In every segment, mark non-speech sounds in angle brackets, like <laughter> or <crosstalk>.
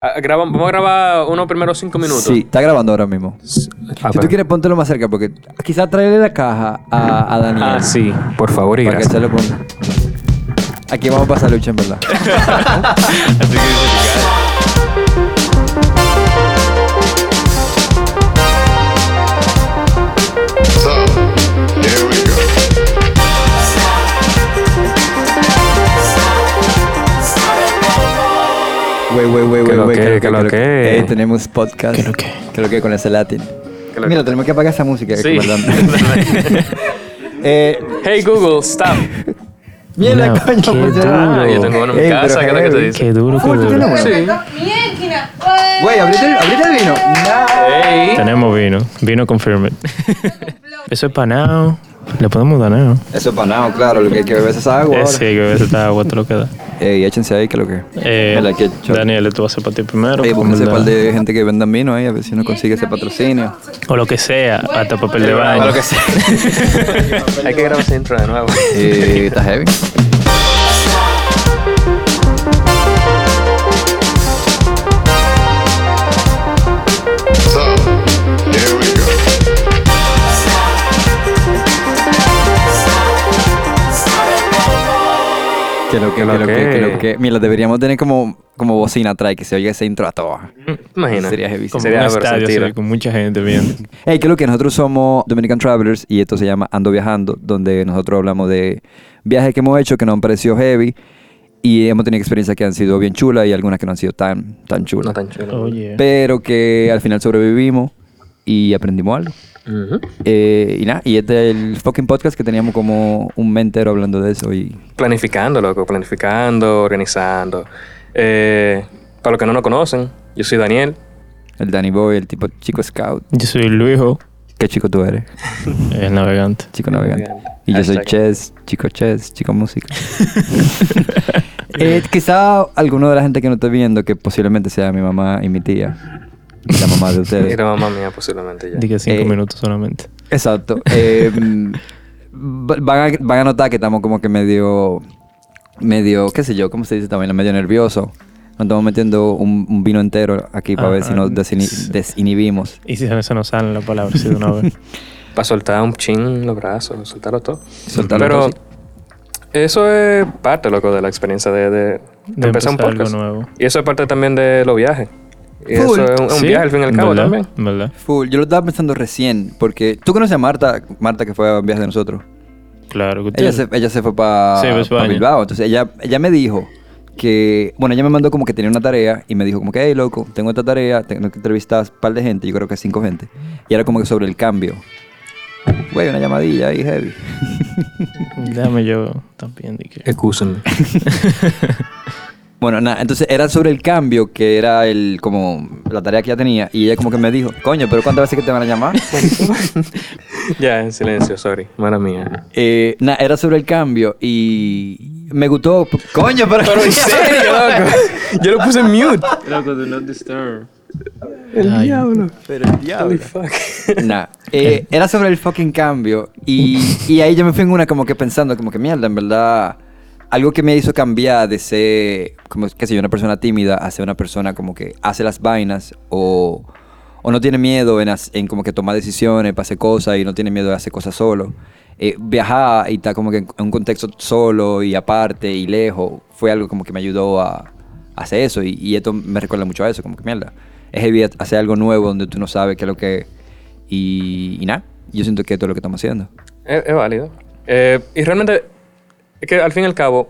Ah, graba- vamos a grabar unos primeros cinco minutos. Sí, está grabando ahora mismo. Ah, si tú quieres, póntelo más cerca porque quizás traerle la caja a, a Daniel. Ah, sí, por favor y Para que gracias. se lo ponga. Aquí vamos a pasar lucha, en verdad. <laughs> Así que, Wey, ¿Qué wey, lo wey. que, qué lo que? Eh, tenemos podcast. ¿Qué lo que? ¿Qué lo que con ese latín? ¿Qué lo Mira, tenemos que apagar esa música. Sí. que <laughs> eh, hey Google, stop. mierda, No, coño. qué pues ya- duro. Ah, yo tengo uno en mi Ey, casa, ¿qué es lo que te dice? Qué duro, qué ¿Cómo tú duro. uno? Sí. Güey, abrite el, abrite el vino. No. Hey. Tenemos vino. Vino confirmed. <laughs> Eso es panado. Le podemos dar, ¿no? Eso es panado, claro. Lo que hay que beber es esa agua. Eh, sí, que a veces está agua, todo lo que da. Ey, échense ahí, que lo que. Eh, Mira, que Daniel, esto va a ser para ti primero. Ey, porque búsquense un en par verdad- de gente que vendan vino ahí, a ver si uno consigue ese patrocinio. O lo que sea, hasta papel de O baño. lo que sea. <laughs> Hay que grabar ese intro de nuevo. Eh, está heavy. Que lo que, Que lo que lo que, lo que. Mira, deberíamos tener como, como bocina atrás que se oiga ese intro a toa. Imagina. Sería heavy. Como Sería un estadio así, con mucha gente viendo. Hey, <laughs> que lo que nosotros somos Dominican Travelers y esto se llama Ando Viajando, donde nosotros hablamos de viajes que hemos hecho que nos han parecido heavy y hemos tenido experiencias que han sido bien chulas y algunas que no han sido tan, tan chulas. No tan chulo. Oye. Pero que al final sobrevivimos y aprendimos algo. Ujú. Eh, y nada, y este es el fucking podcast que teníamos como un mes entero hablando de eso y Planificando, loco, planificando, organizando. Eh, para los que no nos conocen, yo soy Daniel. el Danny Boy, el tipo chico scout. Yo soy Luijo, ¿Qué chico tú eres? <laughs> el navegante. Chico navegante. Navegante. Y yo soy. Chess, chico Chess, chico música. <laughs> eh, quizá alguno de la gente que no esté viendo, que posiblemente sea mi mamá y mi tía, la mamá de Y ustedes. <laughs> la mamá mía posiblemente ya. Dije cinco Eh, minutos solamente. Exacto. <laughs> Eh, mm, va- van, a, van a notar que estamos como que medio, medio, qué sé yo, ¿cómo se dice también? Medio nervioso. Nos estamos metiendo un, un vino entero aquí para ver Ah, si nos ah, desinhibimos. Y si se nos salen las palabras de una vez. <laughs> Para soltar un chin los brazos, soltarlo todo. Soltarlo Pero todo, eso es parte, loco, de la experiencia de, de, de De empezar un empezar algo podcast. nuevo. Y eso es parte también de los viajes. Y Full. eso es un, un Sí, viaje al fin y al cabo ¿verdad? también. ¿Verdad? Full. Yo lo estaba pensando recién, porque tú conoces a Marta, Marta que fue a un viaje de nosotros. Claro que Ella se, ella se fue para Sí. Bilbao. Entonces ella, ella me dijo que, bueno, ella me mandó como que tenía una tarea y me dijo como que, hey, loco, tengo esta tarea, tengo que entrevistar a un par de gente, yo creo que cinco gente. Y era como que sobre el cambio. Güey, una llamadilla ahí heavy. Déjame yo también. Excúsenme. <laughs> Bueno, nada, entonces era sobre el cambio, que era el como la tarea que ella tenía. Y ella como que me dijo, coño, pero ¿cuántas veces que te van a llamar? <laughs> <laughs> ya, en silencio, sorry. Mala mía. Eh, nada, era sobre el cambio y me gustó. Coño, pero... Pero en <laughs> serio, loco. Yo lo puse en mute. Loco, do not disturb. El Ay. diablo. Pero el diablo. Holy fuck. Nah, eh, era sobre el fucking cambio y, y ahí yo me fui en una como que pensando como que mierda, en verdad, algo que me hizo cambiar de ser, como que sé yo, una persona tímida a ser una persona como que hace las vainas o, o no tiene miedo en, en como que tomar decisiones, para hacer cosas y no tiene miedo de hacer cosas solo. Eh, viajar y estar como que en un contexto solo y aparte y lejos fue algo como que me ayudó a, a hacer eso y, y esto me recuerda mucho a eso, como que mierda. Es heavy hacer algo nuevo donde tú no sabes qué es lo que y, y nada, yo siento que esto es lo que estamos haciendo. Es, es válido. Eh, y realmente, es que al fin y al cabo,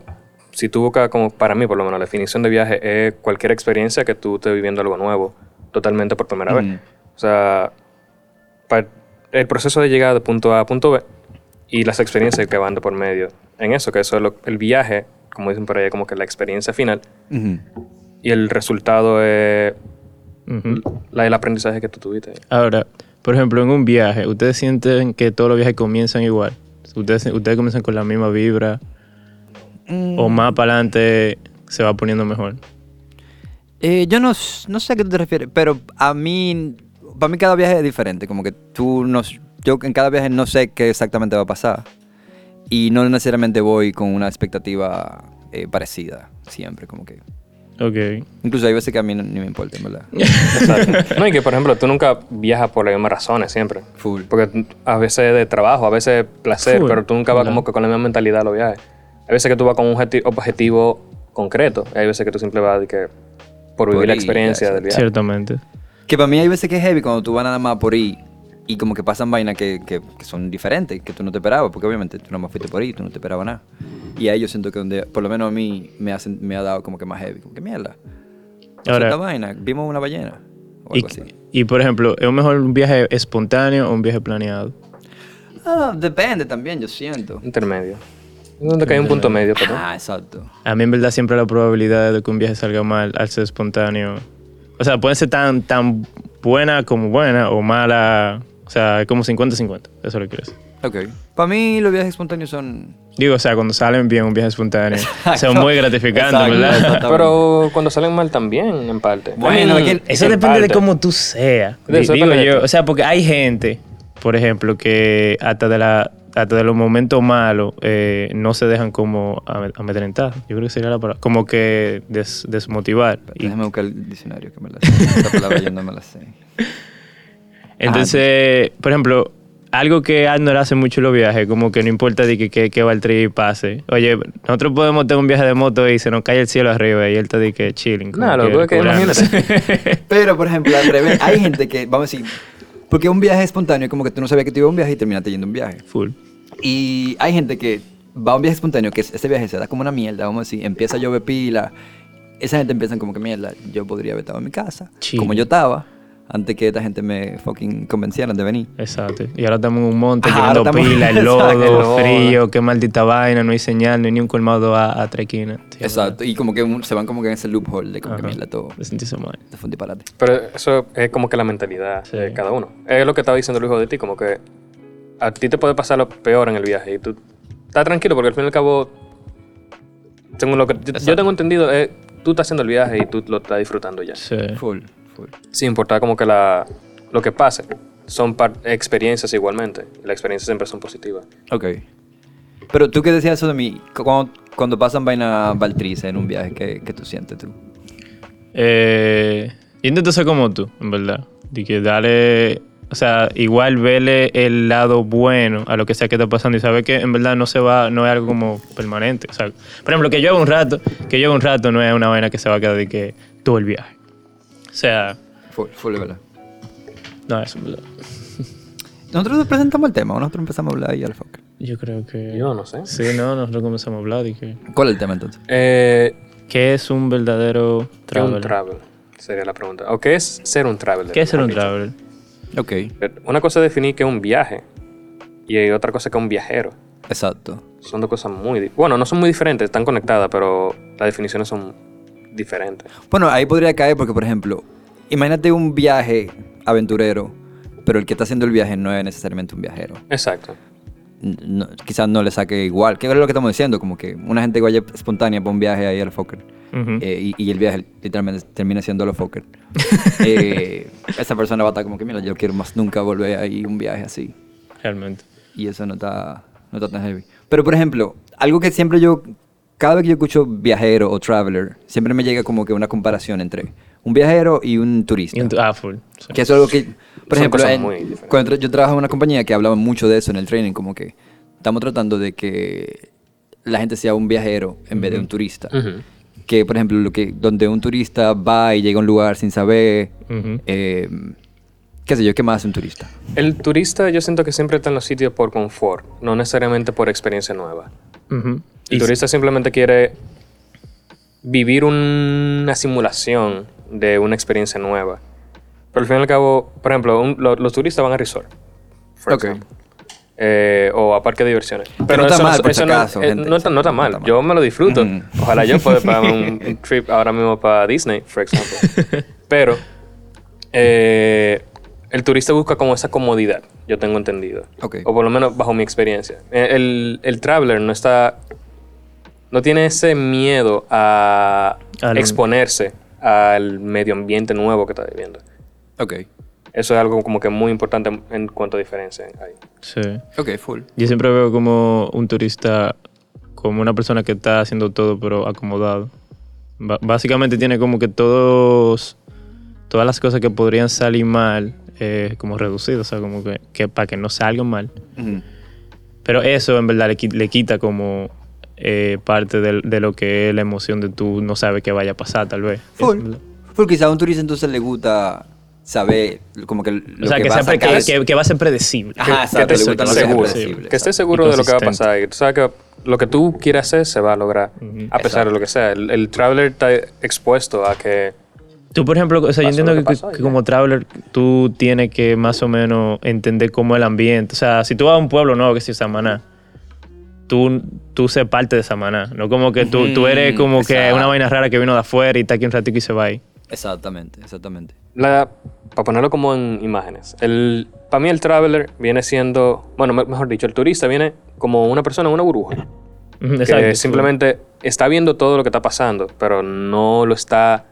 si tú buscas, como para mí por lo menos, la definición de viaje es cualquier experiencia que tú estés viviendo algo nuevo, totalmente por primera Ujú. vez. O sea, pa- el proceso de llegar de punto A a punto B y las experiencias que van de por medio. En eso, que eso es lo- el viaje, como dicen por ahí, como que la experiencia final y el resultado es la, el aprendizaje que tú tuviste. Ahora, por ejemplo, en un viaje, ¿ustedes sienten que todos los viajes comienzan igual? ¿Ustedes, ustedes comienzan con la misma vibra? ¿O más para adelante se va poniendo mejor? Eh, yo no, no sé a qué tú te refieres, pero a mí, para mí cada viaje es diferente, como que tú no, yo en cada viaje no sé qué exactamente va a pasar y no necesariamente voy con una expectativa eh, parecida, siempre, como que Ok. Incluso hay veces que a mí no- ni me importa, en verdad. <laughs> Exacto. No, y que por ejemplo, tú nunca viajas por las mismas razones siempre. Full. Porque a veces de trabajo, a veces placer, Full, pero tú nunca vas ¿verdad? como que con la misma mentalidad a los viajes. Hay veces que tú vas con un objeti- objetivo concreto. y Hay veces que tú simplemente vas de que por vivir Por la experiencia del viaje. Ciertamente. Que para mí hay veces que es heavy cuando tú vas nada más por ir y como que pasan vainas que, que, que son diferentes, que tú no te esperabas, porque obviamente tú nada más fuiste por ir, tú no te esperabas nada. Y ahí yo siento que donde, por lo menos a mí, me, hacen, me ha dado como que más heavy, como que mierda. Ahora, esta vaina, vimos una ballena o Y, algo así. y, por ejemplo, ¿es mejor un viaje espontáneo o un viaje planeado? Ah, depende también, yo siento. Intermedio. Donde hay un punto medio, pero. Ah, exacto. A mí en verdad siempre la probabilidad de que un viaje salga mal al ser espontáneo. O sea, puede ser tan, tan buena como buena o mala. O sea, como 50-50. Eso es lo que quiero decir. Ok. Para mí los viajes espontáneos son... Digo, o sea, cuando salen bien un viaje espontáneo, son muy gratificantes, Exacto, ¿verdad? Pero cuando salen mal también, en parte. Bueno, es que Eso en depende de cómo tú seas. De eso Digo yo, o sea, porque hay gente, por ejemplo, que hasta de la hasta de los momentos malos eh, no se dejan como ame- amedrentar. Yo creo que sería la palabra. Como que des- desmotivar. Y Déjame buscar el diccionario que me la sé. Esta palabra yo no me la sé. <laughs> Entonces, por ejemplo, algo que Arnold hace mucho en los viajes, como que no importa de que, que, que va el trip pase. Oye, nosotros podemos tener un viaje de moto y se nos cae el cielo arriba y él te dice que chilling. Nah, lo que es que curándose. Pero, por ejemplo, al revés, hay gente que, vamos a decir, porque un viaje espontáneo es como que tú no sabías que te iba a un viaje y terminaste yendo a un viaje. Full. Y hay gente que va a un viaje espontáneo, que ese viaje se da como una mierda, vamos a decir, empieza a llover pila. Esa gente empieza como que mierda, yo podría haber estado en mi casa, como yo estaba, antes que esta gente me fucking convencieran de venir. Exacto. Y ahora estamos en un monte Ajá, llevando pila, el <laughs> Exacto, lodo, el lodo. frío, qué maldita vaina, no hay señal, no hay ni un colmado a, a. Sí, Exacto, y como que un- se van como que en ese loophole de como que Ajá. mierda todo. De sentirse mal. Esto fue un disparate. Pero eso es como que la mentalidad Sí. de cada uno. Es lo que estaba diciendo el hijo de ti, como que a ti te puede pasar lo peor en el viaje y tú estás tranquilo porque al fin y al cabo, según lo que yo, yo tengo entendido, es, tú estás haciendo el viaje y tú lo estás disfrutando ya. Sí. Full, full. Sin importar como que la, lo que pase. Son par- experiencias igualmente. Las experiencias siempre son positivas. Ok. Pero tú qué decías eso de mí, Cu- cuando, cuando pasan vaina baltriza en un viaje, ¿qué, qué tú sientes tú? Eh, yo intento ser como tú, en verdad. De que darle, o sea, igual verle el lado bueno a lo que sea que está pasando y saber que en verdad no se va, no es algo como permanente. O sea, por ejemplo, que yo haga un rato, que yo haga un rato no es una vaina que se va a quedar de que todo el viaje. O sea, Full, full, de verdad. no, eso en verdad. <laughs> Nosotros presentamos el tema, o nosotros empezamos a hablar y al fuck. Yo creo que... Yo no sé. Sí, no, nosotros comenzamos a hablar de que... ¿Cuál es el tema entonces? Eh, ¿Qué es un verdadero ¿Qué es un traveler? travel? Sería la pregunta. ¿O qué es ser un traveler? ¿Qué es ser un traveler? Ok? Una cosa es definir que es un viaje y hay otra cosa que es un viajero. exacto. Son dos cosas muy... Bueno, no son muy diferentes, están conectadas, pero las definiciones son diferentes. Bueno, ahí podría caer porque, por ejemplo, imagínate un viaje aventurero, pero el que está haciendo el viaje no es necesariamente un viajero. Exacto. No- quizás no le saque igual. ¿Qué es lo que estamos diciendo? Como que una gente que vaya espontánea para un viaje ahí al Fokker. Ujú. eh, y, y el viaje literalmente termina siendo los Fokker. <laughs> eh, esa persona va a estar como que, mira, yo quiero más nunca volver ahí un viaje así. Realmente. Y eso no está, no está tan heavy. Pero, por ejemplo, algo que siempre yo, cada vez que yo escucho viajero o traveler, siempre me llega como que una comparación entre un viajero y un turista. Y un- ah, full. sí. Que es algo que, por Son ejemplo, cosas en- muy diferentes. cuando yo trabajo en una compañía que hablaba mucho de eso en el training, como que estamos tratando de que la gente sea un viajero en vez de un turista. Que, por ejemplo, lo que, donde un turista va y llega a un lugar sin saber, eh, qué sé yo, ¿qué más hace un turista? El turista yo siento que siempre está en los sitios por confort, no necesariamente por experiencia nueva. El Y- turista simplemente quiere vivir una simulación de una experiencia nueva. Pero al fin y al cabo, por ejemplo, un- lo- los turistas van a resort. for example. Eh, o a parque de diversiones. no está mal, por no, está, mal. Yo me lo disfruto. Ujú. Ojalá yo pueda pagar un, <laughs> un trip ahora mismo para Disney, por ejemplo. Pero eh, el turista busca como esa comodidad, yo tengo entendido. Ok. O por lo menos bajo mi experiencia. Eh, El, el traveler no está. No tiene ese miedo a Al- exponerse al medio ambiente nuevo que está viviendo. Ok. Eso es algo como que muy importante en- cuanto a diferencia hay. Sí. Ok, full. Yo siempre veo como un turista, como una persona que está haciendo todo pero acomodado. Básicamente tiene como que todos, todas las cosas que podrían salir mal, eh, como reducidas, o sea, como que, que para que no salgan mal. Pero eso en verdad le, qui- le quita como eh, parte de, lo que es la emoción de tú no sabes qué vaya a pasar, tal vez. Full. Full, quizá a un turista entonces le gusta saber como que lo O sea, que, va a sea pre- sacar. que, que- que va a ser predecible. Ajá, que te que seguro. Que estés seguro de lo que va a pasar. Y tú sabes que lo que tú quieras hacer se va a lograr. A pesar de lo que sea. El, el traveler está expuesto a que. Tú, por ejemplo, o sea, yo entiendo que, que pasó que como traveler tú tienes que más o menos entender cómo es el ambiente. O sea, si tú vas a un pueblo nuevo que es Samaná, tú, tú sé parte de Samaná. No como que tú, tú eres como que una vaina rara que vino de afuera y está aquí un ratito y se va ahí. Exactamente, exactamente. La, para ponerlo como en imágenes. El, para mí el traveler viene siendo. Bueno, me- mejor dicho, el turista viene como una persona en una burbuja. Que exacto. simplemente está viendo todo lo que está pasando, pero no lo está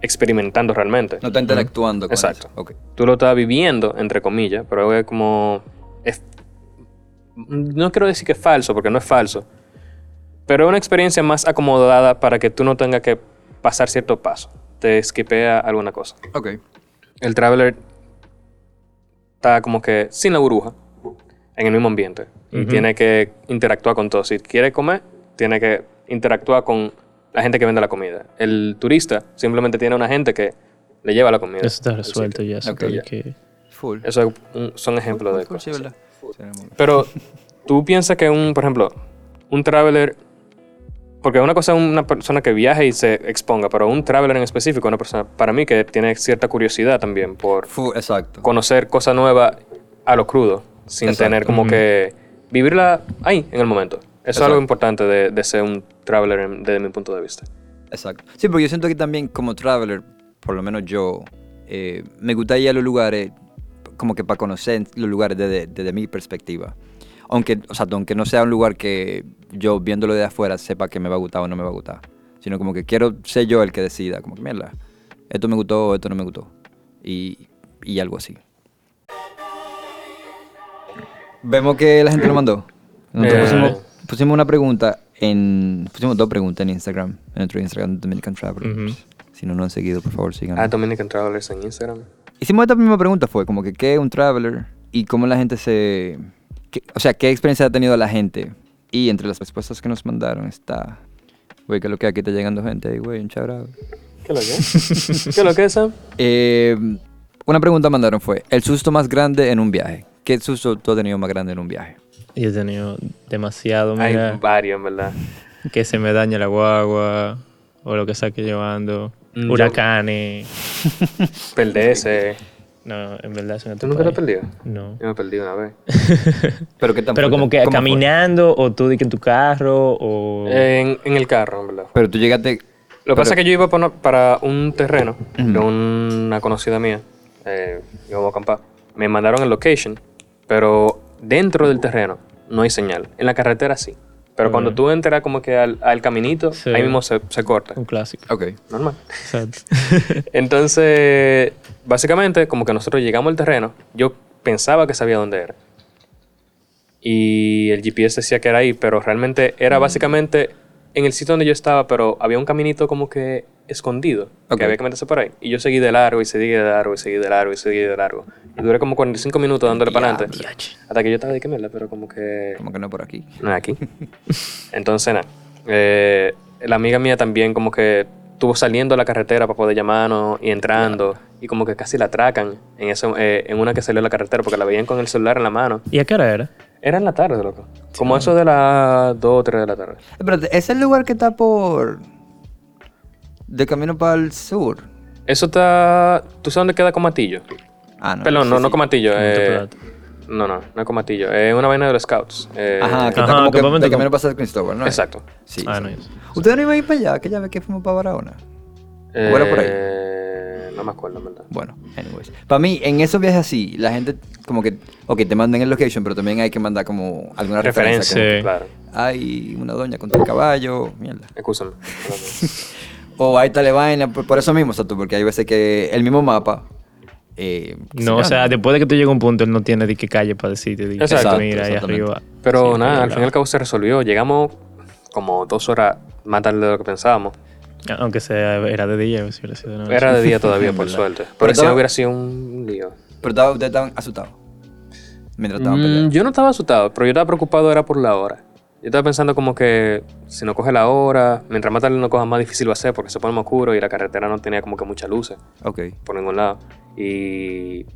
experimentando realmente. No está interactuando con Exacto. eso. Ok. Tú lo estás viviendo, entre comillas, pero es como... es- no quiero decir que es falso, porque no es falso, pero es una experiencia más acomodada para que tú no tengas que pasar cierto paso. Te esquipea alguna cosa. Ok. El traveler está como que sin la burbuja, en el mismo ambiente, y tiene que interactuar con todo. Si quiere comer, tiene que interactuar con la gente que vende la comida. El turista simplemente tiene una gente que le lleva la comida. Eso está resuelto ya. eso Ok, está ya. que- Full. Eso es un- son ejemplos de Full, cosas. Pero tú piensas que un, por ejemplo, un traveler, porque una cosa es una persona que viaje y se exponga, pero un traveler en específico, una persona para mí que tiene cierta curiosidad también por exacto. conocer cosas nuevas a lo crudo, sin Exacto. tener como Ujú. que vivirla ahí, en el momento. Eso es algo importante de, de ser un traveler en- desde mi punto de vista. Exacto. Sí, porque yo siento que también como traveler, por lo menos yo, eh, me gusta ir a los lugares como que para conocer los lugares desde, desde mi perspectiva. Aunque, o sea, aunque no sea un lugar que yo viéndolo de afuera sepa que me va a gustar o no me va a gustar. Sino como que quiero ser yo el que decida, como que mierda, esto me gustó o esto no me gustó. Y, y algo así. Vemos que la gente lo mandó. Nosotros Eh. pusimos, pusimos una pregunta en. Pusimos dos preguntas en Instagram, en nuestro Instagram Dominican Travelers. Si no nos han seguido, por favor, sigan. Ah, Dominican Travelers en Instagram. Hicimos esta misma pregunta, fue como que qué es un traveler y cómo la gente se... qué- o sea, qué experiencia ha tenido la gente. Y entre las respuestas que nos mandaron está... Güey, que lo que aquí está llegando gente ahí, güey, un chabrado. ¿Qué es lo que es? ¿Qué es lo que es, Sam? <laughs> Eh, una pregunta mandaron fue, el susto más grande en un viaje. ¿Qué susto tú has tenido más grande en un viaje? Yo he tenido demasiado, Hay mira, varios, en verdad. que se me daña la guagua o lo que sea que llevando. Mm, yo- Huracanes. <laughs> Perderse. No, en verdad eso no ¿Tú nunca te has perdido? No. Yo me perdí una vez. <laughs> Pero, ¿qué tan Pero como que caminando o tú en tu carro o... En, en el carro, en verdad. Pero tú llegaste... Lo que pasa es que yo iba para, para un terreno de una conocida mía, eh, íbamos a acampar. Me mandaron el location, pero dentro del terreno no hay señal. En la carretera sí. Pero cuando tú entras como que al, al caminito, Sí. ahí mismo se, se corta. Un clásico. Ok. Normal. Exacto. <laughs> Entonces, básicamente, como que nosotros llegamos al terreno, yo pensaba que sabía dónde era. Y el GPS decía que era ahí, pero realmente Mm. era básicamente en el sitio donde yo estaba, pero había un caminito como que escondido, que había que meterse por ahí. Y yo seguí de largo y seguí de largo y seguí de largo y seguí de largo. Y duré como 45 minutos dándole para adelante. Hasta que yo estaba de que mierda, pero como que Como que no por aquí. no es aquí. <laughs> Entonces, nada. eh, la amiga mía también como que estuvo saliendo a la carretera para poder llamarnos y entrando. Y como que casi la atracan en, eso, eh, en una que salió a la carretera porque la veían con el celular en la mano. ¿Y a qué hora era? Era en la tarde, loco. Como eso de las 2 o 3 de la tarde. Espérate, ¿es el lugar que está por... de camino para el sur? Eso está... ¿Tú sabes dónde queda Comatillo? Ah, no. Perdón, sí, no, sí. no Comatillo. Eh. No, no, no es Comatillo. Es una vaina de los scouts. Eh, Ajá, que Ajá, está como que de camino para San Cristóbal, ¿no? Exacto. Sí. Ah, no, sé. ¿Ustedes no iban a ir para allá? Que ya ve que fuimos para Barahona. ¿O era por ahí? Eh, no me acuerdo, en verdad. Bueno, anyways. Para mí, en esos viajes así, la gente como que, ok, te mandan el location, pero también hay que mandar como alguna referencia. Referencia, Sí. claro. hay una doña con el caballo, mierda. Escúchame. <laughs> O hay tal vaina, por, por eso mismo, exacto, porque hay veces que el mismo mapa... eh, No, o se sea, después de que tú llegas a un punto, él no tiene de qué calle para decirte. de que, Exacto, mira, ahí arriba. Pero Sí, nada, al fin y al cabo se resolvió. Llegamos como dos horas más tarde de lo que pensábamos. Aunque sea, era de día, si hubiera sido de noche. Era de día <laughs> todavía, por suerte. Pero Pero si no hubiera sido un lío. Pero estaba- ustedes estaban asustados. Mientras estaban Mm, peleando. yo no estaba asustado, pero yo estaba preocupado era por la hora. Yo estaba pensando como que si no coge la hora, mientras más tarde no coja, más difícil va a ser porque se pone más oscuro y la carretera no tenía como que muchas luces Ok. por ningún lado. Y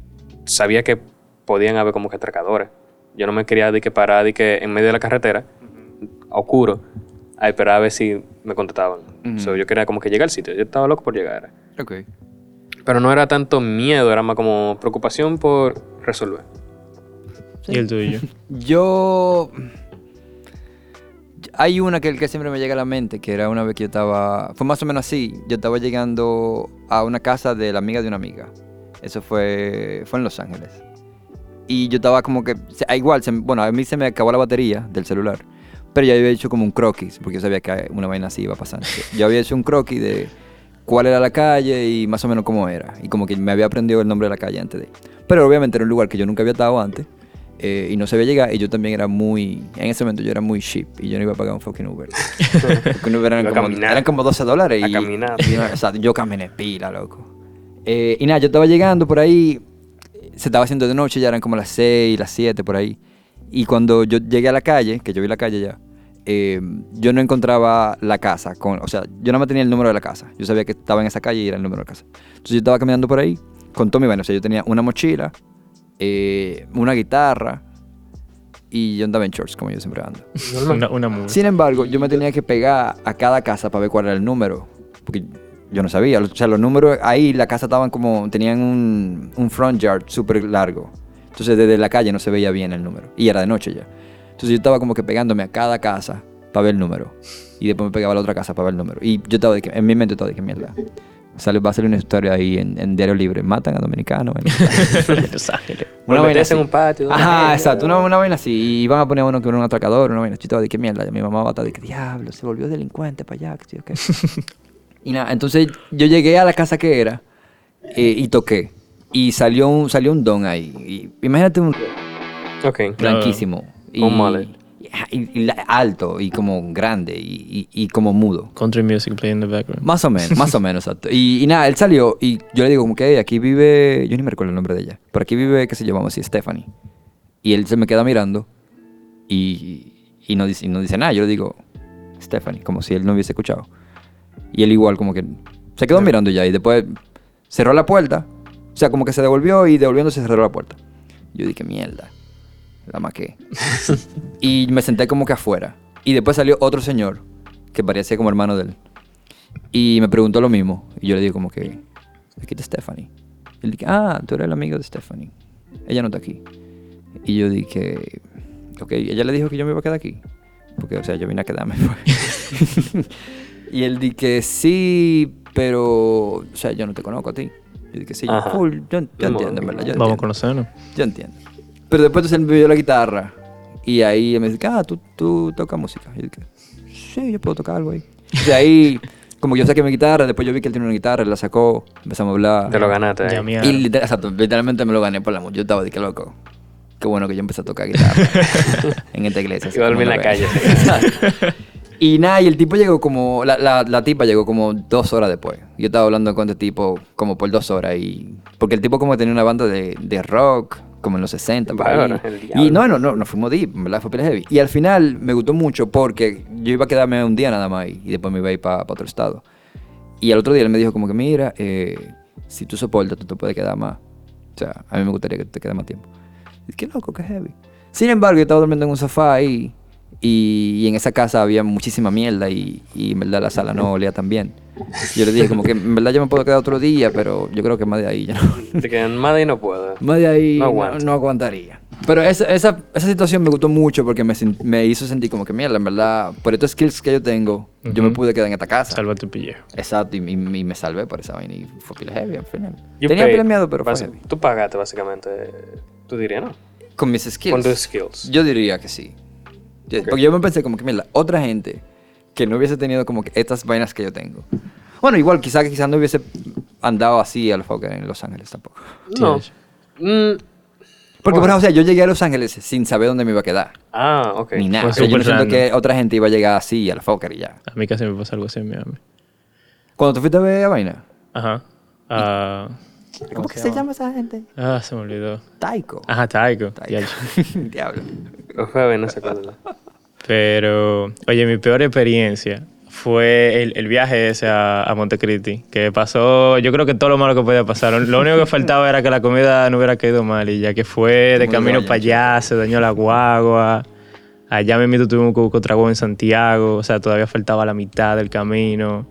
sabía que podían haber como que atracadores. Yo no me quería de que parar de que en medio de la carretera, a oscuro, a esperar a ver si me contestaban. Ujú. So, yo quería como que llegar al sitio. Yo estaba loco por llegar. Ok. Pero no era tanto miedo, era más como preocupación por resolver. ¿Y el tuyo? <laughs> Yo. Hay una que, que siempre me llega a la mente, que era una vez que yo estaba. Fue más o menos así. Yo estaba llegando a una casa de la amiga de una amiga. Eso fue. Fue en Los Ángeles. Y yo estaba como que. ah, Igual, se bueno, a mí se me acabó la batería del celular. Pero yo había hecho como un croquis, porque yo sabía que una vaina así iba a pasar. <laughs> Yo había hecho un croquis de cuál era la calle y más o menos cómo era. Y como que me había aprendido el nombre de la calle antes de. Pero obviamente era un lugar que yo nunca había estado antes. Eh, y no sabía llegar. Y yo también era muy. En ese momento yo era muy cheap. Y yo no iba a pagar un fucking Uber. <laughs> Porque un Uber eran como, eran como 12 dólares. A y, caminar. y o sea, yo caminé pila, loco. Eh, y nada, yo estaba llegando por ahí. Se estaba haciendo de noche, ya eran como las 6, las 7 por ahí. Y cuando yo llegué a la calle, que yo vi la calle ya, eh, yo no encontraba la casa. Con, o sea, yo nada más tenía el número de la casa. Yo sabía que estaba en esa calle y era el número de la casa. Entonces yo estaba caminando por ahí con mi vaina. O sea, yo tenía una mochila, eh, una guitarra y yo andaba en shorts, como yo siempre ando. <laughs> una, una. Sin embargo, yo me tenía que pegar a cada casa para ver cuál era el número. Porque yo no sabía. O sea, los números ahí, la casa estaban como. Tenían un, un front yard súper largo. Entonces, desde la calle no se veía bien el número. Y era de noche ya. Entonces, yo estaba como que pegándome a cada casa para ver el número. Y después me pegaba a la otra casa para ver el número. Y yo estaba de que. En mi mente estaba de que mierda. Sale, va a salir una historia ahí en, en Diario Libre. Matan a dominicanos. en- <laughs> Los Ángeles. Una vaina meterse en así. un patio. Ajá, exacto, una, una vaina así. Y iban a poner a uno que era un atracador, una vaina. Estaba de qué mierda. Mi mamá va a estar de que diablo, se volvió delincuente para allá. que sí, ok". <laughs> y nada, entonces yo llegué a la casa que era eh, y toqué. Y salió un, salió un don ahí. Y imagínate un Ok. blanquísimo. Y, Un mullet. Y- y alto y como grande y, y- como mudo. Country music playing in the background. Más o menos, <laughs> más o menos, exacto. Y, nada, él salió y yo le digo como que "Hey, aquí vive, yo ni me recuerdo el nombre de ella, pero aquí vive, qué sé yo, vamos a decir, Stephanie. Y él se me queda mirando y, no, dice, y no dice nada. Yo le digo, Stephanie, como si él no hubiese escuchado. Y él igual como que se quedó mirando ya y después cerró la puerta. O sea, como que se devolvió y devolviéndose cerró la puerta. Yo dije, mierda, la maqué. y me senté como que afuera. Y después salió otro señor que parecía como hermano de él. Y me preguntó lo mismo. Y yo le digo como que, aquí está Stephanie. Y él dije, ah, tú eres el amigo de Stephanie. Ella no está aquí. Y yo dije, ok, ella le dijo que yo me iba a quedar aquí. Porque, o sea, yo vine a quedarme. pues. <laughs> y él dije, sí, pero, o sea, yo no te conozco a ti. Yo dije, sí, yo, yo, yo entiendo, verdad. Yo Vamos a conocernos. Yo entiendo. Pero después entonces él me dio la guitarra. Y ahí me dice, ah, ¿tú, tú tocas música. Y yo dije, sí, yo puedo tocar algo ahí. Y de ahí, como que yo saqué mi guitarra, después yo vi que él tiene una guitarra, él la sacó, empezamos a hablar. Te lo ganaste. eh. Y literal- exacto, literalmente me lo gané por la música. Yo estaba de que loco. Qué bueno que yo empecé a tocar guitarra <laughs> en esta iglesia. dormir como en la calle. Exacto. Y nada, y el tipo llegó como, la, la, la tipa llegó como dos horas después. Yo estaba hablando con este tipo como por dos horas y... Porque el tipo como tenía una banda de, de rock, como en los 60, por ahí. Y no, no, no, nos fuimos deep, ¿verdad? Fue pila heavy. Y al final me gustó mucho porque yo iba a quedarme un día nada más ahí y después me iba a ir para otro estado. Y al otro día él me dijo como que, mira, eh, si tú soportas, tú te puedes quedar más. O sea, a mí me gustaría que te quedes más tiempo. Qué loco, qué heavy. Sin embargo, yo estaba durmiendo en un sofá ahí y, y en esa casa había muchísima mierda y, y en verdad la sala no olía tan bien. Yo le dije como que en verdad yo me puedo quedar otro día, pero yo creo que más de ahí ya no. Te quedan más de ahí no puedo. Más de ahí No no, aguanto. no aguantaría. Pero esa, esa, esa situación me gustó mucho porque me, me hizo sentir como que mierda, en verdad, por estos skills que yo tengo, yo me pude quedar en esta casa. Salva tu pellejo. Exacto, y, y- y me salvé por esa vaina y fue pila heavy al final. You Tenía pila miedo, pero fue heavy. Tú pagaste básicamente. Tú dirías, ¿no? Con mis skills. Con tus skills. Yo diría que sí. Yo- Ok. Porque yo me pensé como que, mira, otra gente que no hubiese tenido como que estas vainas que yo tengo. Bueno, igual, quizá quizás no hubiese andado así al foco en Los Ángeles tampoco. No. Mm, Porque, por Bueno. ejemplo, o sea, yo llegué a Los Ángeles sin saber dónde me iba a quedar. ah, ok. Ni nada. Pues O sea, yo no siento que otra gente iba a llegar así al Fokker y ya. A mí casi me pasa algo así en Miami. Cuando tú fuiste a ver a vaina. Ajá. Ah, ¿Cómo, que se llama esa gente? ah, se me olvidó. Taiko. Ajá, Taiko. Taiko. Diablo. <laughs> O fue a ver, no sé cuándo. Pero, oye, mi peor experiencia fue el, el viaje ese a, a Montecristi, que pasó, yo creo que todo lo malo que podía pasar. Lo único que faltaba era que la comida no hubiera caído mal, y ya que fue de Muy camino para allá, se dañó la guagua. Allá mismo tuvimos otra guagua en Santiago, o sea, todavía faltaba la mitad del camino.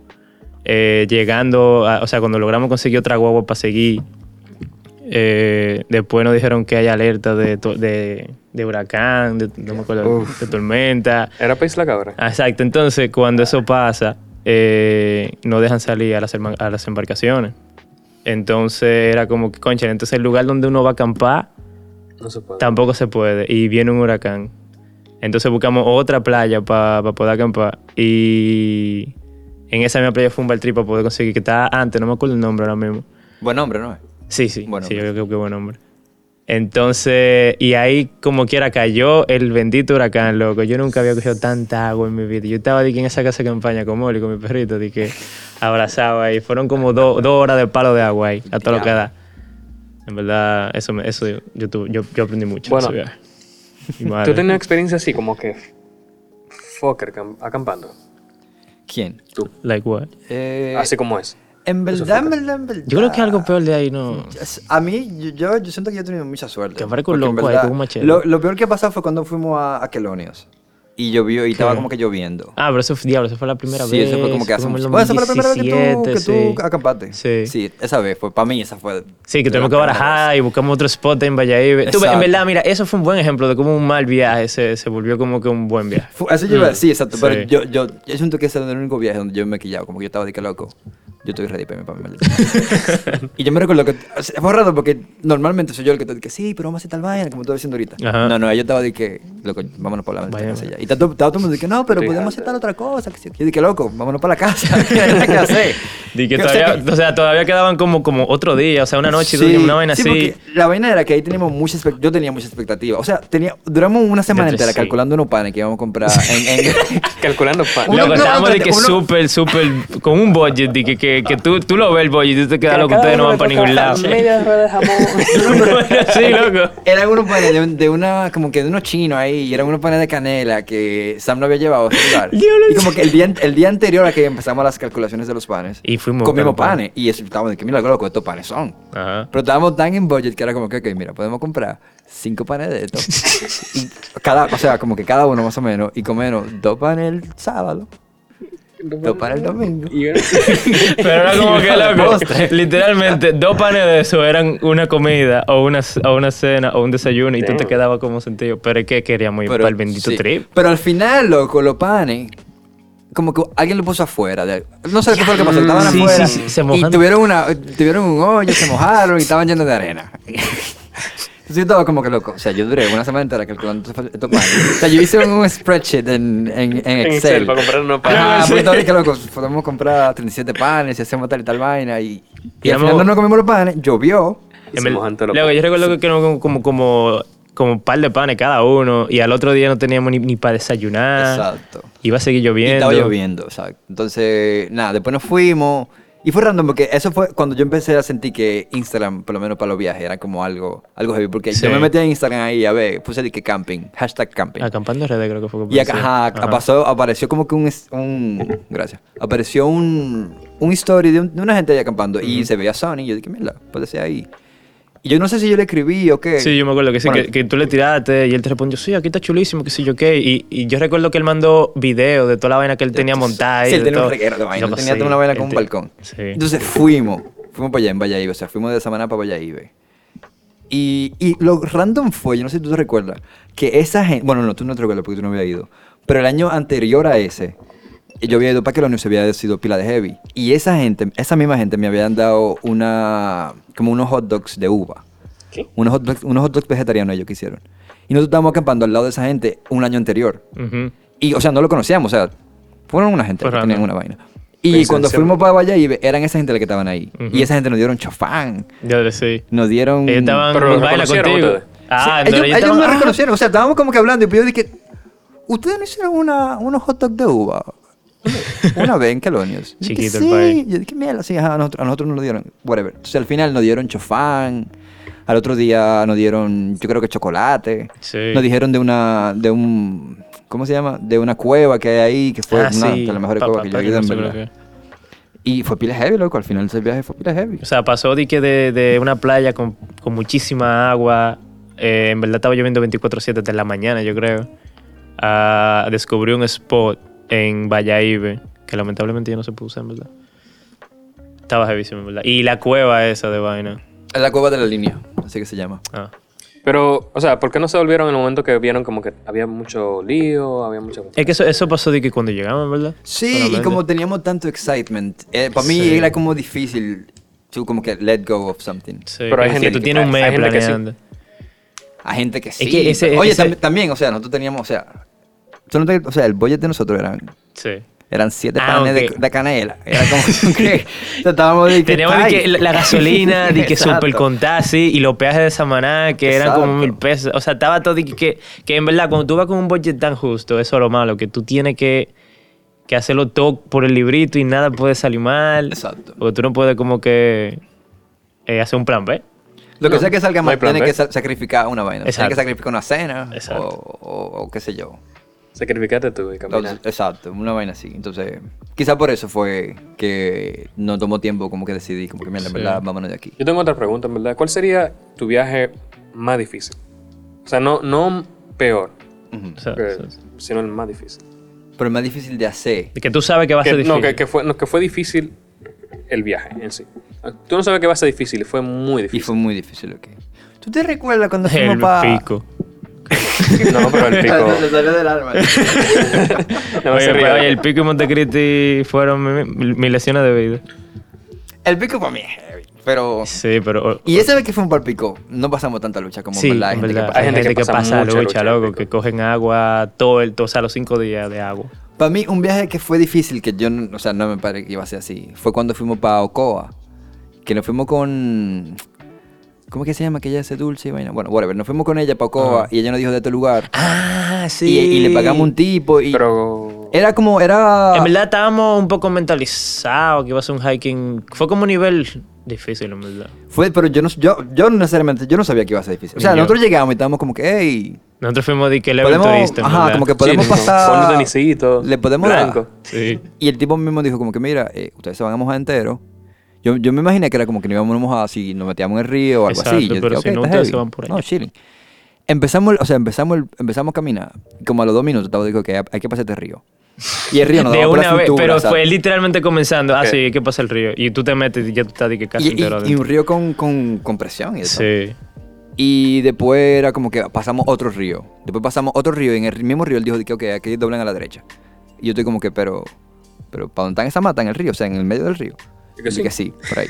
Eh, llegando, a- o sea, cuando logramos conseguir otra guagua para seguir, eh, después nos dijeron que hay alerta de, de huracán, de, no me acuerdo, de tormenta. ¿Era País la Cabra? Ah, Exacto, entonces cuando eso pasa, eh, no dejan salir a las, a las embarcaciones. Entonces era como que, concha, entonces el lugar donde uno va a acampar No se puede. tampoco se puede y viene un huracán. Entonces buscamos otra playa para poder acampar y en esa misma playa fue un baltrip para poder conseguir, que está antes, no me acuerdo el nombre ahora mismo. Buen nombre, ¿no? Sí, sí, Buen sí, yo creo que qué buen hombre. Entonces, y ahí como quiera cayó el bendito huracán, loco. Yo nunca había cogido tanta agua en mi vida. Yo estaba de que en esa casa de campaña con Molly, con mi perrito, de que abrazaba ahí. Fueron como do- dos horas de palo de agua ahí, a todo lo que da. En verdad, eso, me- eso yo, tuve- yo, yo aprendí mucho. Bueno, ¿Tú tenías experiencia así, como que fucker cam- acampando? ¿Quién? Tú. Like what? Eh, Así como es. En verdad, en verdad, en verdad. Yo creo que algo peor de ahí, ¿no? A mí, yo, yo, siento que yo he tenido mucha suerte. Que aparezca un loco ahí con un machete. Lo, lo peor que pasó fue cuando fuimos a, a Quelonios. Y llovió, y estaba ¿Qué? como que lloviendo. Ah, pero eso fue, diablo, eso fue la primera sí, vez. eso fue como que hace como en Bueno, esa fue la primera vez que tú, 2017, que tú sí. acampaste. Sí. Sí, esa vez fue, para mí esa fue... Sí, que tuvimos que barajar y buscamos otro spot en Valladolid. Tú, en verdad, mira, eso fue un buen ejemplo de cómo un mal viaje se, se volvió como que un buen viaje. Fu- Eso yo iba a decir, exacto. Pero Mm. Sí. yo, yo, yo siento que ese es el único viaje donde yo me he quillado. Como que yo estaba de que loco. Yo estoy ready para mi maldita. <laughs> y yo me recuerdo que. o sea, Fue raro porque normalmente soy yo el que te dice, sí, pero vamos a hacer tal vaina, como tú diciendo ahorita. Ajá. No, no, yo estaba de que, loco, vámonos para la ya. Y estaba todo el mundo que, no, pero Sí. podemos hacer tal otra cosa. que. Yo dije, loco, vámonos para la casa. <laughs> ¿Qué hay que hacer? <laughs> Que O sea, todavía, o sea, todavía quedaban como, como otro día, o sea, una noche, Sí, una vaina sí, así. la vaina era que ahí teníamos mucha expect- yo tenía mucha expectativa. O sea, tenía, duramos una semana Entre entera sí. calculando unos panes que íbamos a comprar en, en- <laughs> Calculando pa- Uno- Loco, no, estábamos de que uno- súper, súper, con un budget, de que, que, que tú, tú lo ves el budget y tú te quedas loco, ustedes no van para ningún lado. Sí, loco. Eran unos panes de, de una, como que de unos chinos ahí, y eran unos panes de canela que Sam no había llevado a ese lugar. <laughs> Y como que el día, el día anterior a que empezamos las calculaciones de los panes, Y fuimos comimos panes. Y eso, estábamos de que, mira, loco, estos panes son. Ajá. Pero estábamos tan en budget que era como que, ok, mira, podemos comprar cinco panes de estos. <laughs> y cada, o sea, como que cada uno más o menos, y comernos dos panes el sábado, dos panes el domingo. Y era- <laughs> Pero era como que, loco, literalmente, dos panes de eso eran una comida o una, o una cena o un desayuno y tú te quedabas como sentido. Pero es que queríamos ir Pero, para el bendito sí. trip. Pero al final, loco, los panes, como que alguien lo puso afuera. de- no sé qué fue lo que pasó, estaban Sí, afuera. sí, sí, se y tuvieron, una, tuvieron un hoyo, se mojaron y estaban llenos de arena. <laughs> Yo estaba como que loco. O sea, yo duré una semana entera calculando estos panes. O sea, yo hice un spreadsheet en, en, en En Excel. Excel, para comprar unos panes. Ajá, <laughs> Sí. de que loco, podemos comprar 37 panes y hacemos tal y tal vaina. Y, y, Y al final no nos comimos los panes, llovió. Y En los Luego, yo recuerdo que éramos como, como, como un par de panes cada uno y al otro día no teníamos ni, ni para desayunar. Exacto. Iba a seguir Y lloviendo. estaba lloviendo, exacto. Entonces, nada, después nos fuimos. Y fue random porque eso fue cuando yo empecé a sentir que Instagram, por lo menos para los viajes, era como algo, algo heavy. Porque Sí. yo me metí en Instagram ahí a ver, puse de que camping, hashtag camping. Acampando en redes creo que fue. que Y acá, ajá, Ajá. pasó, apareció como que un, gracias, apareció un, un story de, un- de una gente ahí acampando y se veía Sony y yo dije, mira, puede ser ahí. Y yo no sé si yo le escribí o qué. Sí, yo me acuerdo que sí, Bueno, que, que tú le tiraste y él te respondió, sí, aquí está chulísimo, qué sé yo qué. Y, y yo recuerdo que él mandó video de toda la vaina que él tenía montada. Sí, él tenía un todo. reguero de vaina. Él tenía toda una vaina con un balcón. Sí. Entonces fuimos, fuimos para allá en Valladolid, o sea, fuimos de Samaná para Valladolid. Y, y lo random fue, yo no sé si tú te recuerdas, que esa gente, bueno, no, tú no te recuerdas porque tú no habías ido, pero el año anterior a ese, yo había ido para que la se había sido pila de heavy. Y esa gente, esa misma gente me habían dado una, como unos hot dogs de uva. ¿Qué? Unos hot dogs, unos hot dogs vegetarianos ellos que hicieron. Y nosotros estábamos acampando al lado de esa gente un año anterior. Y, o sea, no lo conocíamos, o sea, fueron una gente que tenían una vaina. Y cuando fuimos para Valladolid, eran esa gente la que estaban ahí. Y esa gente nos dieron chofán, Yo le sí. nos dieron... Ellos estaban Pero reconocieron contigo. ustedes. Ah, Sí, ellos, entonces ellos estaban- me ah, reconocieron, o sea, estábamos como que hablando y yo dije, ¿ustedes no hicieron una, unos hot dogs de uva? Una vez en Calonios. Chiquito el país. Yo dije, sí, a nosotros, a nosotros nos lo dieron. Whatever. Entonces al final nos dieron chofán. Al otro día nos dieron, yo creo que chocolate. Sí. Nos dijeron de una, de un, ¿cómo se llama? De una cueva que hay ahí, que fue Ah, una sí. de las mejores Pa- cuevas pa- que yo he ido, en verdad. que- Y fue pila heavy, loco. Al final ese viaje fue pila heavy. O sea, pasó de que de, de una playa con, con muchísima agua, eh, en verdad estaba lloviendo 24/7 desde la mañana, yo creo, a descubrir un spot en Valladolid, que lamentablemente ya no se pudo usar, en verdad. Estaba heavísimo, en verdad. Y la cueva esa de vaina. Es la cueva de la línea, así que se llama. Ah. Pero, o sea, ¿por qué no se volvieron en el momento que vieron como que había mucho lío, había mucha... Es que eso, eso pasó de que cuando llegamos, ¿verdad? Sí, y como teníamos tanto excitement, eh, para mí Sí. era como difícil to como que let go of something. Sí, Pero hay que gente tú que- tienes un hay mes gente que sí. planeando. A gente que sí. que ese- pero- oye, ese- también, o sea, nosotros teníamos, o sea, tú no te- o sea, el budget de nosotros eran, Sí. eran siete Ah, panes de- canela. Era como <laughs> que o sea, estábamos de que Teníamos de que tight. la, gasolina, de que <laughs> super contada, sí, y los peajes de Samaná, que eran como mil pesos. O sea, estaba todo de que, que, que en verdad, cuando tú vas con un budget tan justo, eso es lo malo, que tú tienes que, que hacerlo todo por el librito y nada puede salir mal. Exacto. Porque tú no puedes como que eh, hacer un plan B. Lo que No, sea que salga no mal, plan tiene que sa- sacrificar una vaina. Tiene que sacrificar una cena Exacto. o, o- o qué sé yo. Sacrificate tú y caminar. Exacto, una vaina así. Entonces, quizá por eso fue que no tomó tiempo como que decidí, como que mira, en Sí. verdad, vámonos de aquí. Yo tengo otra pregunta, en verdad. ¿Cuál sería tu viaje más difícil? O sea, no, no peor, sea, que- o sea, sino el más difícil. Pero es más difícil de hacer. de que tú sabes que va a ser difícil. no, que, que fue, no, que fue difícil el viaje en sí. Tú no sabes que va a ser difícil y fue muy Y difícil. fue muy difícil, ok. ¿Tú te recuerdas cuando <laughs> el fuimos para... pico. No, pero el <laughs> pico. Se salió del alma. <laughs> No, Oye, el pico y Montecristi fueron mi- lesiones de vida. el pico para mí es heavy, pero... Sí, pero... Y esa vez que fuimos para el pico, no pasamos tanta lucha como Sí, en verdad. hay en gente que pasa. Hay gente que, pasa pasa, mucha lucha, lucha, loco, que cogen agua todo el, o sea, los cinco días de agua. Para mí, un viaje que fue difícil, que yo, no- o sea, no me parece que iba a ser así, fue cuando fuimos para Ocoa. Que nos fuimos con... ¿Cómo que se llama aquella ese dulce y vaina? Bueno, whatever. Nos fuimos con ella para Ocoa y ella nos dijo de este lugar. Ah, sí. Y, y le pagamos un tipo y... Pero. Era como, era... En verdad estábamos un poco mentalizados que iba a ser un hiking. Fue como un nivel difícil, en verdad. Fue, pero yo no, yo, yo no necesariamente, yo no sabía que iba a ser difícil. O sea, Ni yo. nosotros llegamos y estábamos como que, hey, Nosotros fuimos de que evento podemos, turista, en ajá, verdad. como que podemos Sí, pasar... con un tenisito Le podemos dar. blanco. Sí. Y el tipo mismo dijo como que, mira, eh, ustedes se van a mojar entero. Yo, yo me imaginé que era como que nos íbamos a mojar así, nos metíamos en el río o algo así. Yo pero dije, si "Ok, no, está ustedes heavy". se van por No, allá. chilling. Empezamos, o sea, empezamos, el- empezamos a caminar. Como a los dos minutos estaba dijo que hay que pasar este río. Y el río nos <laughs> de daba por la una vez, cintura, pero ¿sabes? fue literalmente comenzando. Ah, ¿Qué? sí, ¿qué pasa el río? Y tú te metes y ya tú estás de que casi Y, y- un río con, con, con presión y eso. Sí. Y después era como que pasamos otro río. Después pasamos otro río y en el mismo río él dijo que, ok, aquí doblan a la derecha. Y yo estoy como que, pero, pero ¿para dónde están esa mata? En el río, o sea, en el medio del río. Y que Y sí. que sí, por ahí.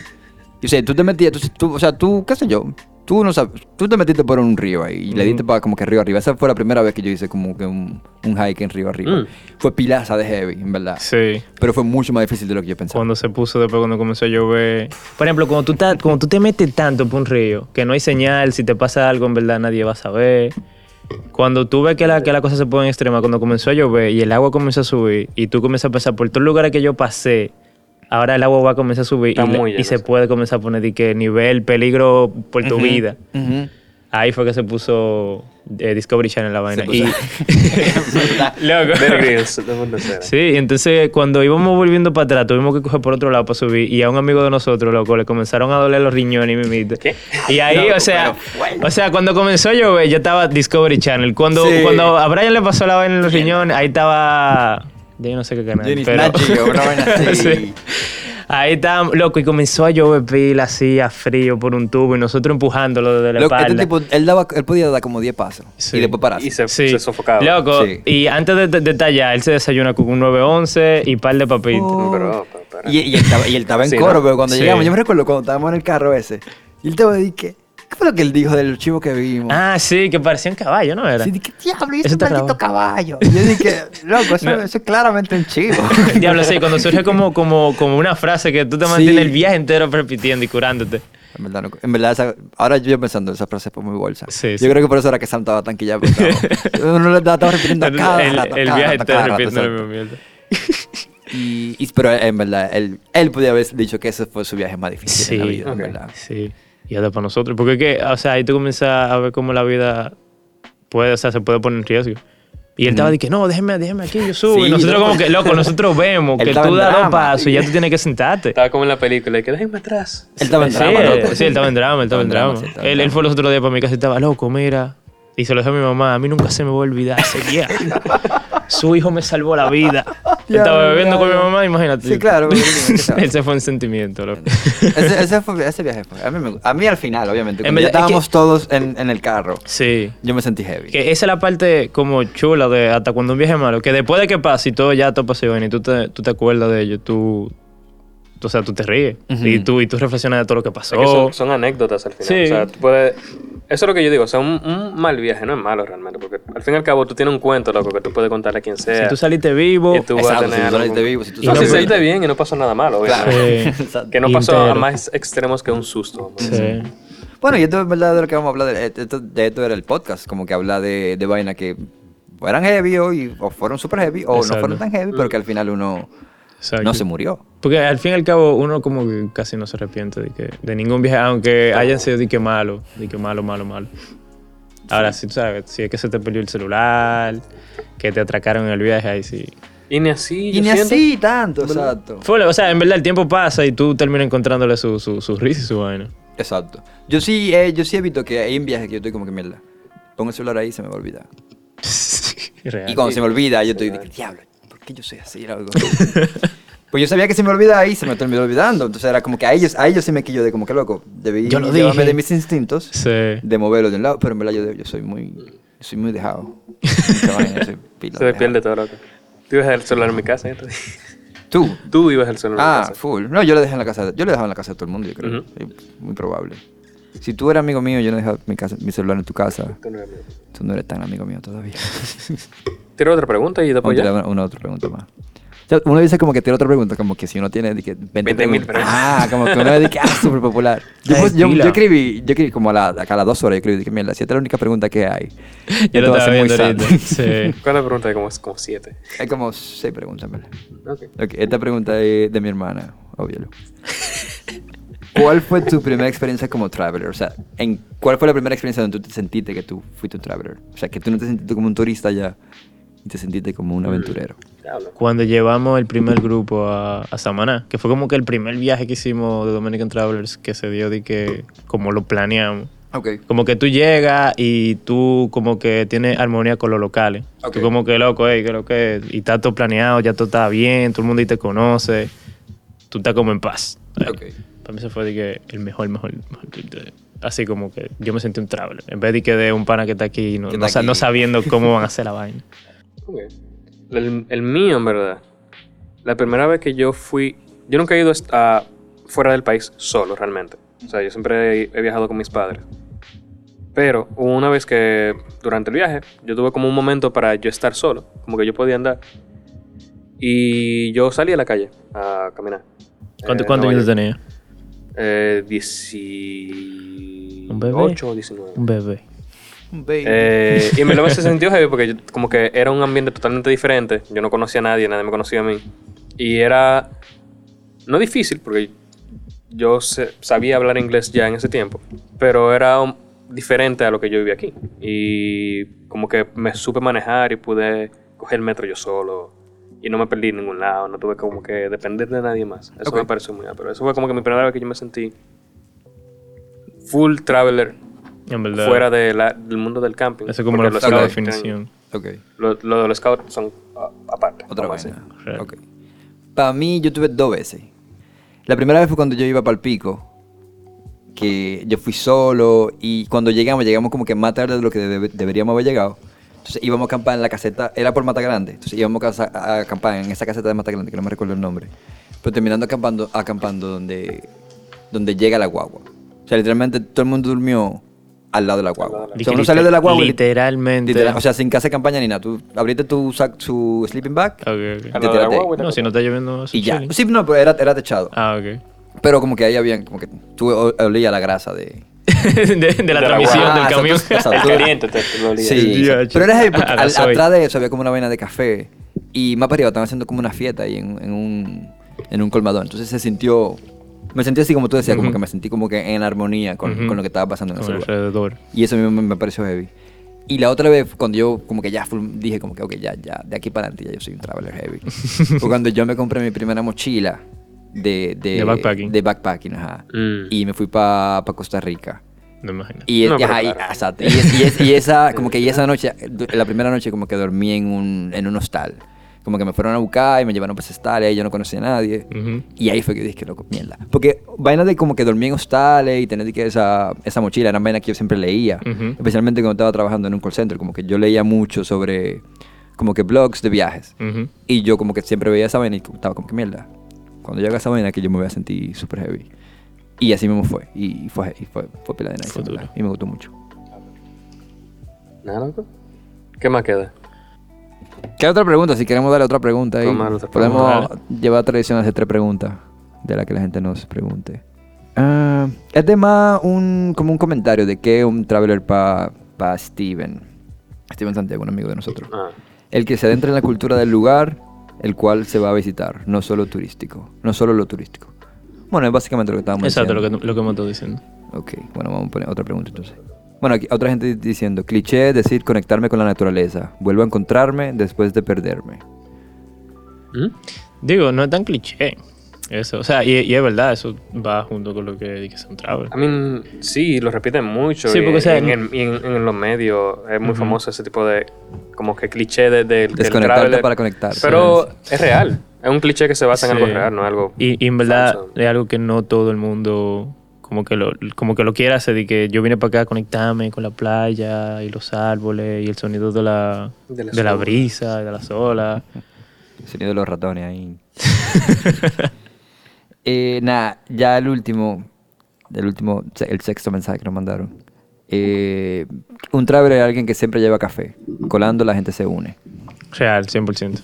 Y o sea, tú te metías, tú, tú- o sea, tú, qué sé yo, tú no sabes, tú te metiste por un río ahí y le diste para como que río arriba. Esa fue la primera vez que yo hice como que un, un hike en río arriba. Mm. Fue pilaza de heavy, en verdad. Sí. Pero fue mucho más difícil de lo que yo pensaba. Cuando se puso después, cuando comenzó a llover. Por ejemplo, cuando tú, estás- cuando tú te metes tanto por un río, que no hay señal, si te pasa algo, en verdad nadie va a saber. Cuando tú ves que la, que la cosa se pone en extrema, cuando comenzó a llover y el agua comenzó a subir y tú comienzas a pasar por todos los lugares que yo pasé, ahora el agua va a comenzar a subir Está y, y se puede comenzar a poner de que nivel, peligro por tu Ujú, vida. ujú. Ahí fue que se puso eh, Discovery Channel la vaina. Y, <laughs> <laughs> Loco. Sí, entonces cuando íbamos volviendo para atrás, tuvimos que coger por otro lado para subir y a un amigo de nosotros, loco, le comenzaron a doler los riñones y mimita. ¿Qué? Y ahí, Loco, o sea, fuerte. o sea, cuando comenzó a llover, yo estaba Discovery Channel. Cuando, Sí. cuando a Brian le pasó la vaina en los riñones, ahí estaba yo no sé qué canal, Jenny pero una vaina <laughs> así. Sí. Ahí estaba, loco, y comenzó a llover pila así, a frío por un tubo y nosotros empujándolo desde la Loco, espalda. este tipo, él, daba, él podía dar como 10 pasos Sí. y después pararse. Y se, Sí. se sofocaba. Loco, Sí. y antes de, de, de tallar, él se desayuna con un 911 y par de papitas. Oh. Pero, pero, pero- Y, y él estaba, y él estaba en Sí, coro, ¿no? pero cuando Sí. llegamos, yo me recuerdo cuando estábamos en el carro ese, y él estaba de que, ¿qué fue lo que él dijo del chivo que vimos? Ah, sí, que parecían caballos, ¿no era? Sí, ¿qué diablo? Ese está maldito caballo. <laughs> Y yo dije, loco, eso, No. eso es claramente un chivo. <laughs> Diablo, sí, cuando surge como, como, como una frase que tú te Sí. mantienes el viaje entero repitiendo y curándote. En verdad, no- en verdad esa- ahora yo pensando, esa frase fue muy bolsa. Sí, yo sí. creo que por eso era que Sam estaba tan quillado. Uno le estaba, repitiendo a cada el, rato, el cada viaje rato, entero cada rato, repitiendo la exacto. misma mierda. Y, y- pero en verdad, él, él podía haber dicho que ese fue su viaje más difícil en la vida, en ok. verdad. Sí, y hasta para nosotros. Porque es que, o sea, ahí tú comienzas a ver cómo la vida puede, o sea, se puede poner en riesgo. Y él estaba de que, no, déjeme, déjeme aquí, yo subo. Sí, y nosotros loco. como que, loco, nosotros vemos que estaba tú das dos pasos y ya tú tienes que sentarte. Estaba como en la película, y que déjenme atrás. Él estaba en Sí, drama, loco. sí, él estaba en drama, él estaba en drama. sí, él, él fue los otros días para mi casa y estaba loco, mira. Y se lo dije a mi mamá, a mí nunca se me va a olvidar ese viaje. <laughs> Su hijo me salvó la vida. Él estaba bebiendo con mi mamá, imagínate. Sí, claro, porque tiene que saber. él se fue en sentimiento, loco. ese, ese, fue- ese viaje fue. A mí, me- a mí al final, obviamente. En ya verdad, es que- estábamos todos en, en el carro, Sí. yo me sentí heavy. Que esa es la parte como chula de hasta cuando un viaje malo. Que después de que pasa y todo ya todo pasó y tú te, tú te acuerdas de ello, tú, o sea, tú te ríes. Ujú. y, tú, y tú reflexionas de todo lo que pasó. Es que son, son anécdotas al final. Sí. O sea, tú puedes... Eso es lo que yo digo. O sea, un, un mal viaje no es malo realmente. Porque al fin y al cabo tú tienes un cuento, loco, que tú puedes contarle a quien sea. si tú saliste vivo, y tú vas a Exacto, si tener tú saliste vivo, si tú Y No, saliste bien y no pasó nada malo. Claro. Sí. Exacto. <laughs> Que no pasó a más extremos que un susto. Sí. Bueno, y esto es verdad de lo que vamos a hablar. De esto, de esto era el podcast, como que habla de, de vaina que eran heavy o, y- o fueron super heavy o Exacto. no fueron tan heavy, pero que al final uno Exacto. no se murió. Porque al fin y al cabo uno como que casi no se arrepiente de, que, de ningún viaje, aunque hayan sido de que malo, de que malo, malo, malo. Ahora, si tú sabes, si es que se te perdió el celular, que te atracaron en el viaje, ahí sí. Y ni así. Y ni siento- así tanto, exacto. Fue- o sea, en verdad el tiempo pasa y tú terminas encontrándole su, su, su risa y su vaina. Exacto. Yo sí, eh, yo sí he visto que hay en viajes que yo estoy como que mierda. Pongo el celular ahí y se me va a olvidar. <laughs> Real. Y cuando se me olvida, yo estoy de que, diablo, ¿por qué yo soy así? Algo. <laughs> pues yo sabía que se me olvidaba y se me terminó olvidando. Entonces era como que a ellos, a ellos sí me quillo de como que loco. Debí Yo lo dije. de mis instintos Sí. de moverlo de un lado, pero en verdad yo, yo soy muy, soy muy dejado. <laughs> Vaina, soy pila Se me pierde todo, loco. Tú ibas el celular en mi casa. ¿eh? Tú. Tú ibas el celular en mi Ah, casa. full. No, yo lo dejé en la casa. Yo lo dejaba en la casa de todo el mundo, yo creo. Ujú. Sí, Muy probable. Si tú eras amigo mío, yo no dejaba mi, casa, mi celular en tu casa. Tú no eres. Tú no eres tan amigo mío todavía. <laughs> Tira otra pregunta y después ya. una, una otra pregunta más. O sea, uno dice como que tira otra pregunta, como que si uno tiene de que 20 20 mil preguntas. Ah, como que uno dice que ah, <laughs> súper popular. Yo, pues, yo, yo escribí, yo escribí como a, la, a cada dos horas, yo escribí que mierda, si esta es la única pregunta que hay. <laughs> Yo esto lo estaba viendo ahorita. Sí. <laughs> ¿Cuál es la pregunta? Como, como siete. Hay como seis preguntas, ¿verdad? Ok. Ok, esta pregunta es de mi hermana, obvio. ¿Cuál fue tu primera experiencia como traveler? O sea, ¿en ¿cuál fue la primera experiencia donde tú te sentiste que tú fuiste un traveler? O sea, que tú no te sentiste como un turista ya y te sentiste como un aventurero. Diablo. Cuando llevamos el primer grupo a, a Samaná, que fue como que el primer viaje que hicimos de Dominican Travelers que se dio de que como lo planeamos. Como que tú llegas y tú como que tienes armonía con los locales. Ok. Tú como que loco, ey, que lo que y está todo planeado, ya todo está bien, todo el mundo ahí te conoce. Tú estás como en paz. Para mí se fue de que el mejor, mejor, mejor de- Así como que yo me sentí un traveler. En vez de que de un pana que está aquí, no, Que no aquí. sabiendo cómo van a hacer la vaina. <laughs> El, el mío, en verdad. La primera vez que yo fui. Yo nunca he ido a, fuera del país solo, realmente. O sea, yo siempre he, he viajado con mis padres. Pero una vez que durante el viaje yo tuve como un momento para yo estar solo, como que yo podía andar. Y yo salí a la calle a caminar. ¿Cuánto, Eh, cuántos Nueva años York. tenía? Eh, ¿Un bebé? 18 o 19. Un bebé. Eh, y me lo se sintió heavy porque yo- como que era un ambiente totalmente diferente. Yo no conocía a nadie, nadie me conocía a mí. Y era no difícil porque yo se- sabía hablar inglés ya en ese tiempo, pero era un- diferente a lo que yo vivía aquí. Y como que me supe manejar y pude coger el metro yo solo. Y no me perdí en ningún lado, no tuve como que depender de nadie más. Eso Ok. me pareció muy pero Eso fue como que mi primera vez que yo me sentí full traveler En verdad. fuera de la- del mundo del camping. Eso es como Porque la, los scouts definición. Ok. tienen- Lo, lo de los scouts son aparte. Otra vamos a vaina. decir. Real. Ok. Para mí, yo tuve dos veces. La primera vez fue cuando yo iba para el pico. Que yo fui solo. Y cuando llegamos, llegamos como que más tarde de lo que debe- deberíamos haber llegado. Entonces íbamos a acampar en la caseta. Era por Mata Grande. Entonces íbamos a, casa- a acampar en esa caseta de Mata Grande, que no me recuerdo el nombre. Pero terminando acampando, acampando donde, donde llega la guagua. O sea, literalmente todo el mundo durmió al lado de la guagua. O sea, uno salió de la guagua. y- Literalmente. literal- o sea, sin casa de campaña ni nada. Tú abriste tu, sac- su sleeping bag Ok, ok. Al lado de la tírate. guagua y te No, si no está lloviendo, y ya. Sí, no, pero era, era techado. Ah, ok. Pero como que ahí habían, como que tú olía la grasa de... <laughs> de, de la la transmisión guagua. del Ah, camión. exacto, exacto. El caliente te, te lo olía. Sí, pero era heavy <laughs> porque a al- atrás de eso había como una vaina de café Y más para arriba estaban haciendo como una fiesta ahí en, en un, en un colmadón. Entonces se sintió... Me sentí así como tú decías, como Ujú. que me sentí como que en armonía con, Ujú. con lo que estaba pasando en ese lugar. alrededor. Y eso a mí me, me pareció heavy. Y la otra vez, cuando yo como que ya dije como que, ok, ya, ya, de aquí para adelante ya yo soy un traveler heavy. <laughs> Fue cuando yo me compré mi primera mochila de... De, De backpacking. De backpacking, ajá. Mm. Y me fui para Costa Rica. No me imagino. Y, No, y, ajá, y- claro. exacto. Y, es- y es- y esa, <laughs> como que y esa noche, la primera noche como que dormí en un, en un hostal. Como que me fueron a buscar y me llevaron para ese hostal y yo no conocía a nadie. Ujú. Y ahí fue que dije, loco, mierda. Porque vaina de como que dormí en hostales y tener que esa, esa mochila eran vainas que yo siempre leía. Especialmente cuando estaba trabajando en un call center. Como que yo leía mucho sobre como que blogs de viajes. Y yo como que siempre veía esa vaina y estaba como que mierda. Cuando yo haga esa vaina que yo me voy a sentir súper heavy. Y así mismo fue. Y fue, y fue, fue pila de nice. Y me gustó mucho. Nada, loco. ¿Qué más queda? ¿Qué otra pregunta? Si queremos darle otra pregunta ahí. Otra Podemos pregunta. llevar tradición a hacer tres preguntas de las que la gente nos pregunte. Ah, es de más un, como un comentario de que un traveler para pa Steven. Steven Santiago, un amigo de nosotros. Ah. El que se adentra en la cultura del lugar, el cual se va a visitar, no solo turístico, no solo lo turístico. Bueno, es básicamente lo que estábamos Exacto, lo diciendo. que, lo que hemos estado diciendo. Ok, bueno, vamos a poner otra pregunta entonces. Bueno, aquí otra gente diciendo, cliché es decir conectarme con la naturaleza, vuelvo a encontrarme después de perderme. ¿Mm? Digo, no es tan cliché. Eso, o sea, y, y es verdad, eso va junto con lo que dije son travel. I mean, sí, lo repiten mucho. Sí, y porque, o sea, en, en- y en- en los medios es muy famoso ese tipo de como que cliché de, de- del Desconectarte traveler. para conectar. Pero es real. Es un cliché que se basa en Sí. algo real, no algo. Y, y en verdad falso. es algo que no todo el mundo como que lo, como que lo quiere hacer. De que yo vine para acá a conectarme con la playa y los árboles y el sonido de la, De la de la sola. brisa, de las olas. El sonido de los ratones ahí. <laughs> eh, nada, ya el último, el último, el sexto mensaje que nos mandaron. Eh, un traveler es alguien que siempre lleva café. Colando la gente se une. Real, 100%.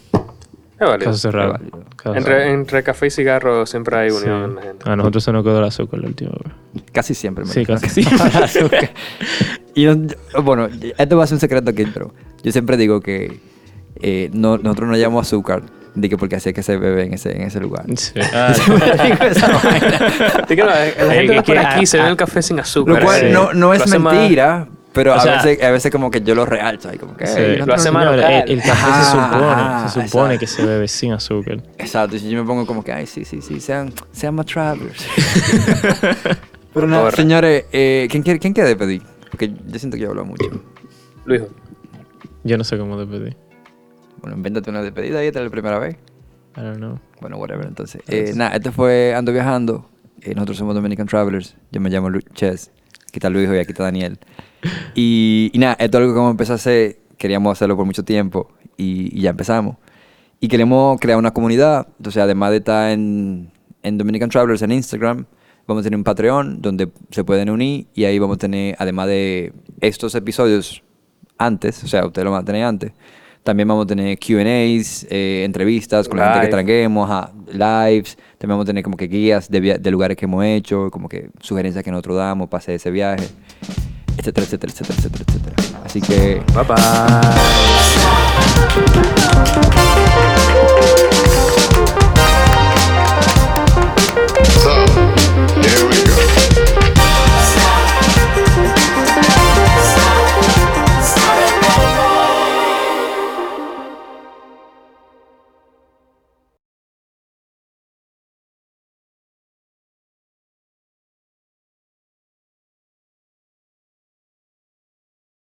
Es válido. Caso cerrado. Es válido. Caso Entre, cerrado. entre café y cigarro siempre hay unión Sí. en la gente. A nosotros se nos quedó el azúcar la última vez. Casi siempre. me Sí, casi <laughs> siempre. y no- yo- bueno, esto va a ser un secreto aquí, pero yo siempre digo que eh, no, nosotros no llamamos azúcar, de que porque así es que se bebe en ese, en ese lugar. Sí. <laughs> Ah, <laughs> la, la Eh, gente que por aquí se ah, ve el café sin azúcar. Lo cual Sí. no, no es mentira, pero O a, sea- veces, a veces como que yo lo realzo. ahí como que, Sí, "Ey, lo hace no más llevamos-". local. el, el café Ajá, se supone, ajá, se supone exacto. que se bebe sin azúcar. Exacto, y yo me pongo como que, ay, sí, sí, sí, sean, sean más travelers. <laughs> pero Corre. señores, eh, ¿quién, quiere, ¿quién quiere despedir? Porque yo siento que yo hablo mucho. Luis, Yo no sé cómo despedir. Bueno, invéntate una despedida y esta es la primera vez. I don't know. Bueno, whatever, entonces. Eh, nada, esto fue Ando Viajando. Eh, nosotros somos Dominican Travelers. Yo me llamo Lu Ches. Está Luis y está Daniel. Y, y nada, esto es algo que vamos a empezar a hacer. Queríamos hacerlo por mucho tiempo y, y ya empezamos. Y queremos crear una comunidad. Entonces, además de estar en, en Dominican Travelers en Instagram, vamos a tener un Patreon donde se pueden unir y ahí vamos a tener, además de estos episodios antes, o sea, ustedes lo van a tener antes, también vamos a tener QAs, eh, entrevistas con la gente que Live. traguemos, lives, también vamos a tener como que guías de, de lugares que hemos hecho, como que sugerencias que nosotros damos para hacer ese viaje, etcétera, etcétera, etcétera, etcétera, etcétera. Así que bye bye.